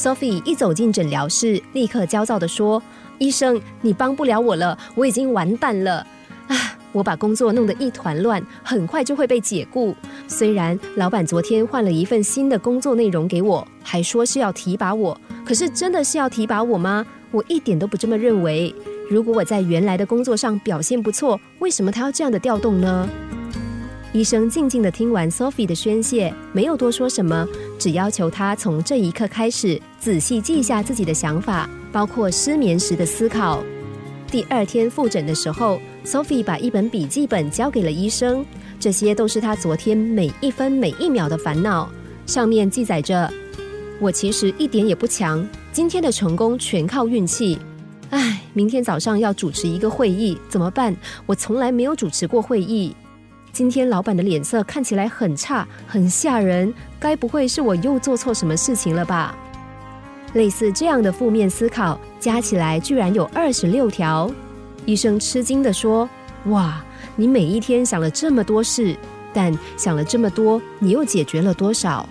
Sophie 一走进诊疗室，立刻焦躁地说：“医生，你帮不了我了，我已经完蛋了。啊，我把工作弄得一团乱，很快就会被解雇。虽然老板昨天换了一份新的工作内容给我，还说是要提拔我，可是真的是要提拔我吗？我一点都不这么认为。如果我在原来的工作上表现不错，为什么他要这样的调动呢？”医生静静的听完 Sophie 的宣泄，没有多说什么，只要求他从这一刻开始仔细记下自己的想法，包括失眠时的思考。第二天复诊的时候，Sophie 把一本笔记本交给了医生，这些都是他昨天每一分每一秒的烦恼。上面记载着：“我其实一点也不强，今天的成功全靠运气。唉，明天早上要主持一个会议，怎么办？我从来没有主持过会议。”今天老板的脸色看起来很差，很吓人。该不会是我又做错什么事情了吧？类似这样的负面思考加起来居然有二十六条。医生吃惊的说：“哇，你每一天想了这么多事，但想了这么多，你又解决了多少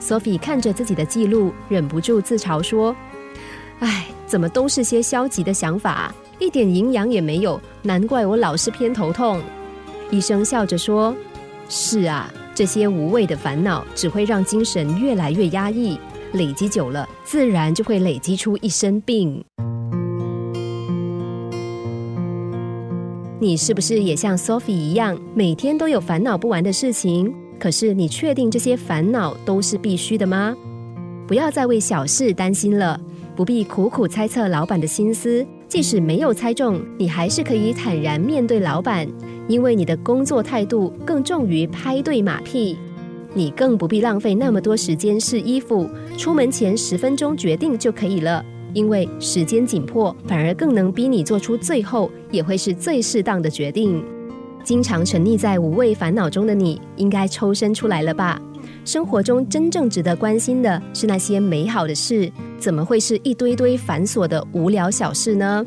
？”Sophie 看着自己的记录，忍不住自嘲说：“哎，怎么都是些消极的想法，一点营养也没有，难怪我老是偏头痛。”医生笑着说：“是啊，这些无谓的烦恼只会让精神越来越压抑，累积久了，自然就会累积出一身病。你是不是也像 Sophie 一样，每天都有烦恼不完的事情？可是你确定这些烦恼都是必须的吗？不要再为小事担心了，不必苦苦猜测老板的心思。即使没有猜中，你还是可以坦然面对老板。”因为你的工作态度更重于拍对马屁，你更不必浪费那么多时间试衣服，出门前十分钟决定就可以了。因为时间紧迫，反而更能逼你做出最后也会是最适当的决定。经常沉溺在无谓烦恼中的你，应该抽身出来了吧？生活中真正值得关心的是那些美好的事，怎么会是一堆堆繁琐的无聊小事呢？